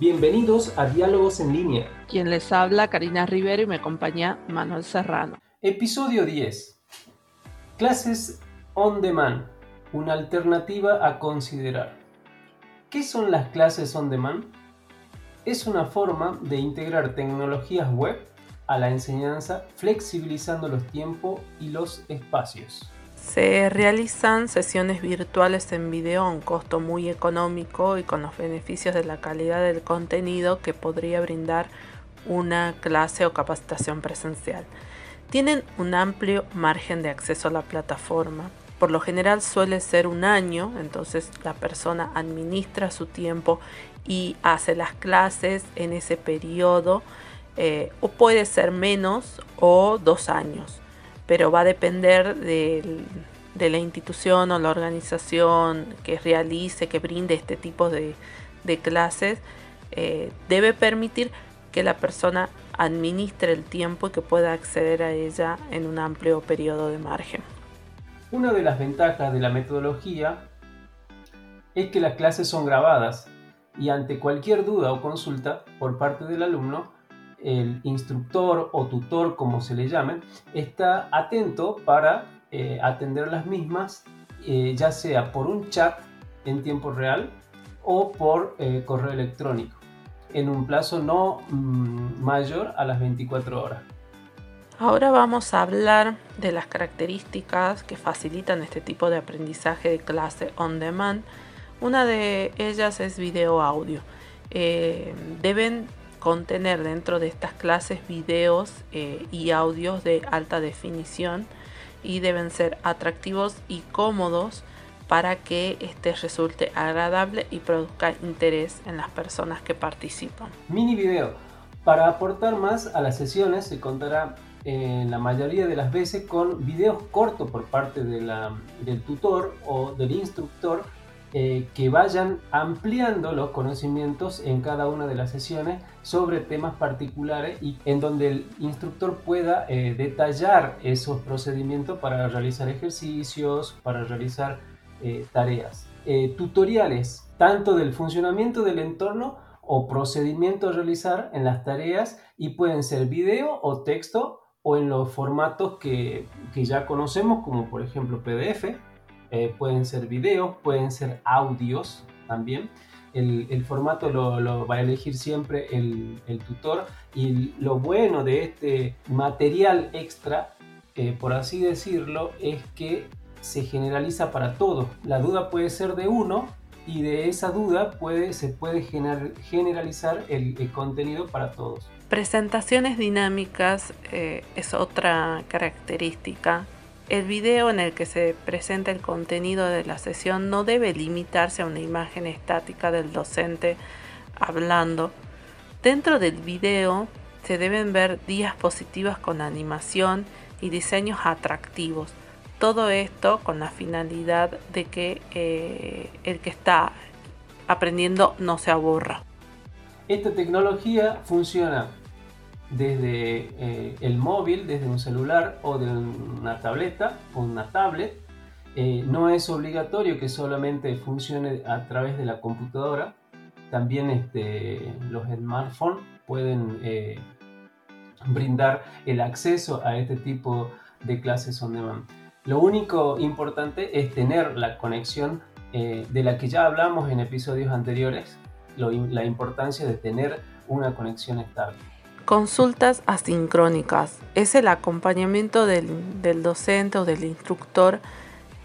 Bienvenidos a Diálogos en línea. Quien les habla, Karina Rivero y me acompaña Manuel Serrano. Episodio 10. Clases on demand, una alternativa a considerar. ¿Qué son las clases on demand? Es una forma de integrar tecnologías web a la enseñanza flexibilizando los tiempos y los espacios. Se realizan sesiones virtuales en video a un costo muy económico y con los beneficios de la calidad del contenido que podría brindar una clase o capacitación presencial. Tienen un amplio margen de acceso a la plataforma. Por lo general suele ser un año, entonces la persona administra su tiempo y hace las clases en ese periodo, eh, o puede ser menos o dos años pero va a depender de, la institución o la organización que realice, que brinde este tipo de, clases, eh, debe permitir que la persona administre el tiempo y que pueda acceder a ella en un amplio periodo de margen. Una de las ventajas de la metodología es que las clases son grabadas y ante cualquier duda o consulta por parte del alumno, el instructor o tutor, como se le llame, está atento para eh, atender las mismas, eh, ya sea por un chat en tiempo real o por eh, correo electrónico, en un plazo no mm, mayor a las 24 horas. Ahora vamos a hablar de las características que facilitan este tipo de aprendizaje de clase on demand. Una de ellas es video audio. deben contener dentro de estas clases videos eh, y audios de alta definición y deben ser atractivos y cómodos para que este resulte agradable y produzca interés en las personas que participan. Mini video. Para aportar más a las sesiones se contará en eh, la mayoría de las veces con videos cortos por parte del tutor o del instructor eh, que vayan ampliando los conocimientos en cada una de las sesiones sobre temas particulares y en donde el instructor pueda eh, detallar esos procedimientos para realizar ejercicios, para realizar eh, tareas. tutoriales tanto del funcionamiento del entorno o procedimiento a realizar en las tareas y pueden ser video o texto o en los formatos que, que ya conocemos como por ejemplo PDF eh, pueden ser videos, pueden ser audios también. El, formato lo, va a elegir siempre el, tutor y lo bueno de este material extra, eh, por así decirlo, es que se generaliza para todos. La duda puede ser de uno y de esa duda se puede generalizar el, contenido para todos. Presentaciones dinámicas eh, es otra característica el video en el que se presenta el contenido de la sesión no debe limitarse a una imagen estática del docente hablando. Dentro del video se deben ver diapositivas con animación y diseños atractivos. Todo esto con la finalidad de que eh, el que está aprendiendo no se aburra. Esta tecnología funciona desde eh, el móvil, desde un celular o de una tableta o una tablet. Eh, no es obligatorio que solamente funcione a través de la computadora. También este, los smartphones pueden eh, brindar el acceso a este tipo de clases on demand. Lo único importante es tener la conexión de la que ya hablamos en episodios anteriores, la importancia de tener una conexión estable. Consultas asincrónicas. Es el acompañamiento del, docente o del instructor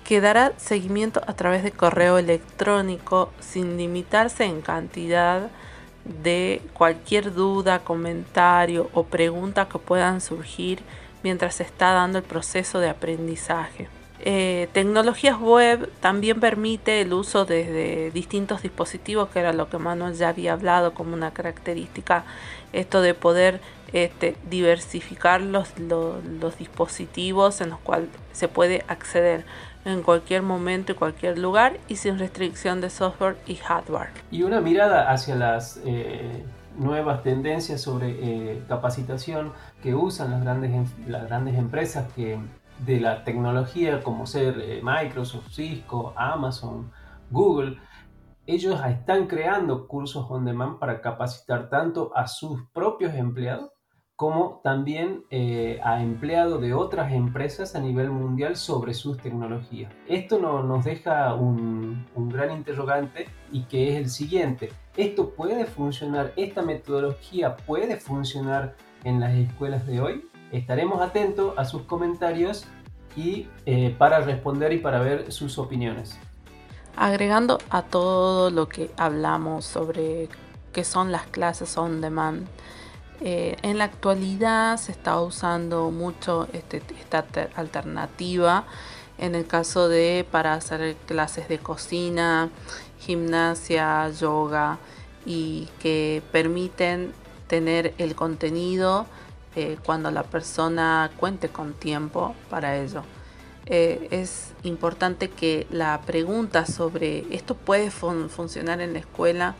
que dará seguimiento a través de correo electrónico sin limitarse en cantidad de cualquier duda, comentario o pregunta que puedan surgir mientras se está dando el proceso de aprendizaje. Eh, tecnologías web también permite el uso desde distintos dispositivos, que era lo que Manuel ya había hablado como una característica, esto de poder este, diversificar los, dispositivos en los cuales se puede acceder en cualquier momento y cualquier lugar y sin restricción de software y hardware. Y una mirada hacia las eh, nuevas tendencias sobre eh, capacitación que usan las grandes, las grandes empresas que de la tecnología como ser eh, Microsoft, Cisco, Amazon, Google, ellos están creando cursos on demand para capacitar tanto a sus propios empleados como también eh, a empleados de otras empresas a nivel mundial sobre sus tecnologías. Esto nos deja un, un, gran interrogante y que es el siguiente. ¿Esto puede funcionar? ¿Esta metodología puede funcionar en las escuelas de hoy? Estaremos atentos a sus comentarios y eh, para responder y para ver sus opiniones. Agregando a todo lo que hablamos sobre qué son las clases on demand, eh, en la actualidad se está usando mucho este, esta alternativa en el caso de para hacer clases de cocina, gimnasia, yoga y que permiten tener el contenido eh, cuando la persona cuente con tiempo para ello. Eh, es importante que la pregunta sobre esto puede funcionar en la escuela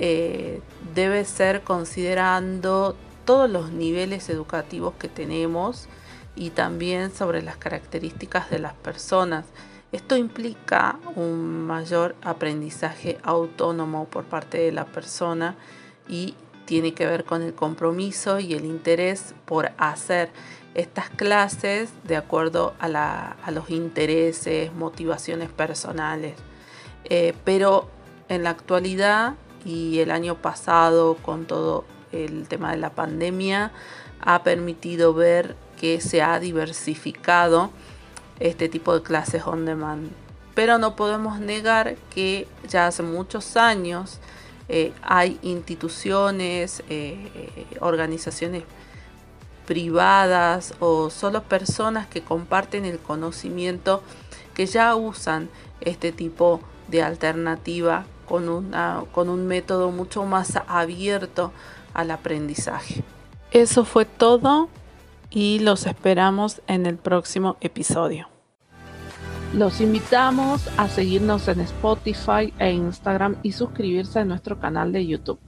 eh, debe ser considerando todos los niveles educativos que tenemos y también sobre las características de las personas. Esto implica un mayor aprendizaje autónomo por parte de la persona y tiene que ver con el compromiso y el interés por hacer estas clases de acuerdo a, los intereses, motivaciones personales. Eh, pero en la actualidad y el año pasado con todo el tema de la pandemia ha permitido ver que se ha diversificado este tipo de clases on demand. Pero no podemos negar que ya hace muchos años eh, hay instituciones, eh, organizaciones privadas o solo personas que comparten el conocimiento que ya usan este tipo de alternativa con, con un método mucho más abierto al aprendizaje. Eso fue todo y los esperamos en el próximo episodio. Los invitamos a seguirnos en Spotify e Instagram y suscribirse a nuestro canal de YouTube.